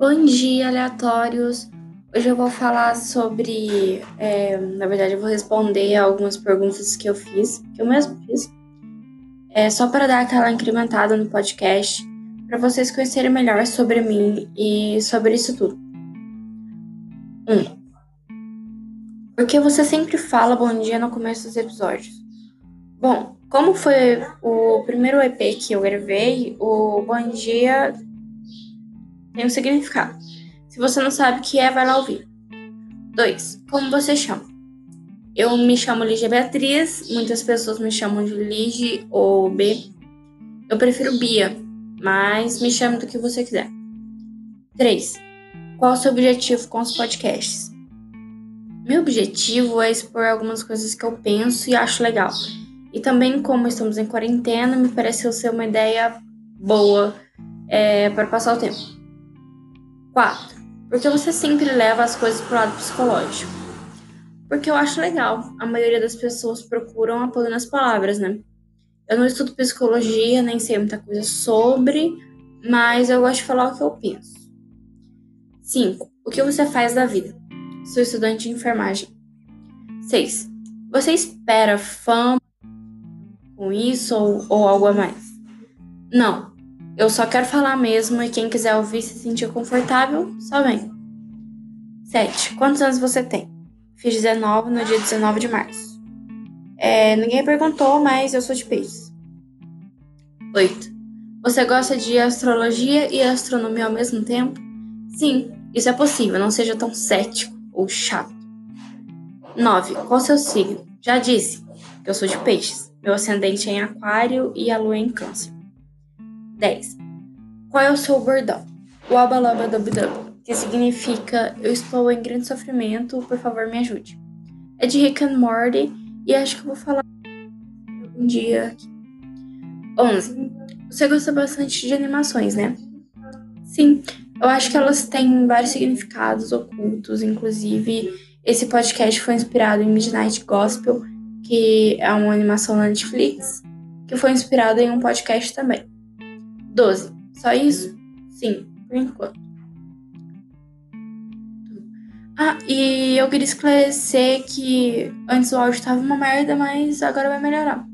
Bom dia, aleatórios! Hoje eu vou falar sobre. É, na verdade, eu vou responder algumas perguntas que eu fiz, que eu mesmo fiz, é, só para dar aquela incrementada no podcast, para vocês conhecerem melhor sobre mim e sobre isso tudo. 1. Um, por que você sempre fala bom dia no começo dos episódios? Bom, como foi o primeiro EP que eu gravei, o bom dia tem um significado. Se você não sabe o que é, vai lá ouvir. 2. Como você chama? Eu me chamo Lígia Beatriz, muitas pessoas me chamam de Lige ou B. Eu prefiro Bia, mas me chame do que você quiser. 3. Qual o seu objetivo com os podcasts? Meu objetivo é expor algumas coisas que eu penso e acho legal. E também, como estamos em quarentena, me pareceu ser uma ideia boa é, para passar o tempo. 4. Porque você sempre leva as coisas pro lado psicológico. Porque eu acho legal. A maioria das pessoas procuram apoio nas palavras, né? Eu não estudo psicologia, nem sei muita coisa sobre, mas eu gosto de falar o que eu penso. 5. O que você faz da vida? Sou estudante de enfermagem. 6. Você espera fama com isso ou, ou algo a mais? Não, eu só quero falar mesmo e quem quiser ouvir se sentir confortável, só vem. 7. Quantos anos você tem? Fiz 19 no dia 19 de março. É, ninguém perguntou, mas eu sou de peixes. 8. Você gosta de astrologia e astronomia ao mesmo tempo? Sim, isso é possível, não seja tão cético ou chato. 9. Qual seu signo? Já disse que eu sou de peixes. Meu ascendente é em aquário e a lua é em câncer. 10. Qual é o seu bordão? O abalaba que significa eu estou em grande sofrimento, por favor me ajude. É de Rick and Morty e acho que vou falar um dia aqui. 11. Você gosta bastante de animações, né? Sim, eu acho que elas têm vários significados ocultos, inclusive esse podcast foi inspirado em Midnight Gospel, que é uma animação na Netflix, que foi inspirado em um podcast também. 12. Só isso? Sim, por enquanto. Ah, e eu queria esclarecer que antes o áudio estava uma merda, mas agora vai melhorar.